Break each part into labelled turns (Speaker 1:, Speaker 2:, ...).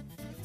Speaker 1: な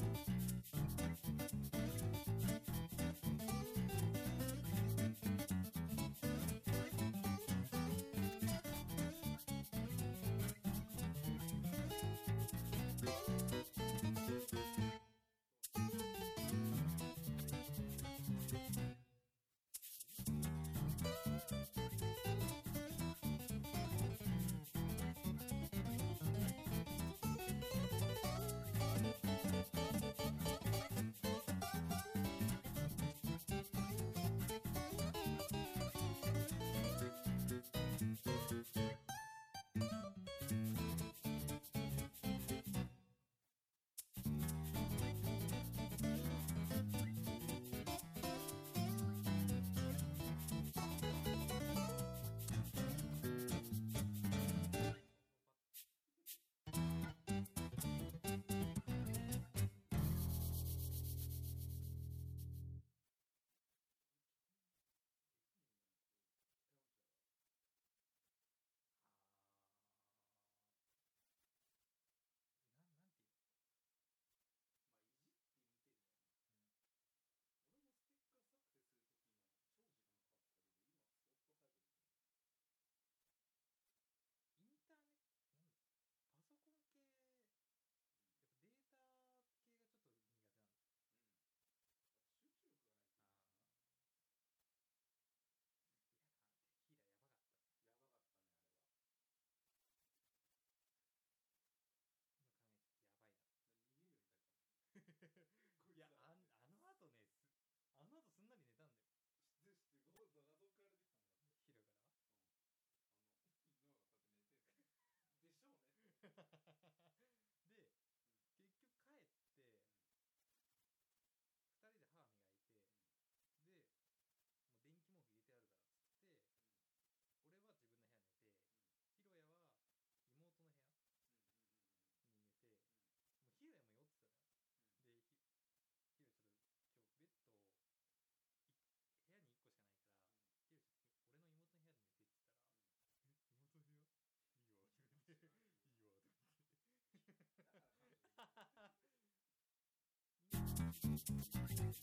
Speaker 2: でも
Speaker 1: すごいよ。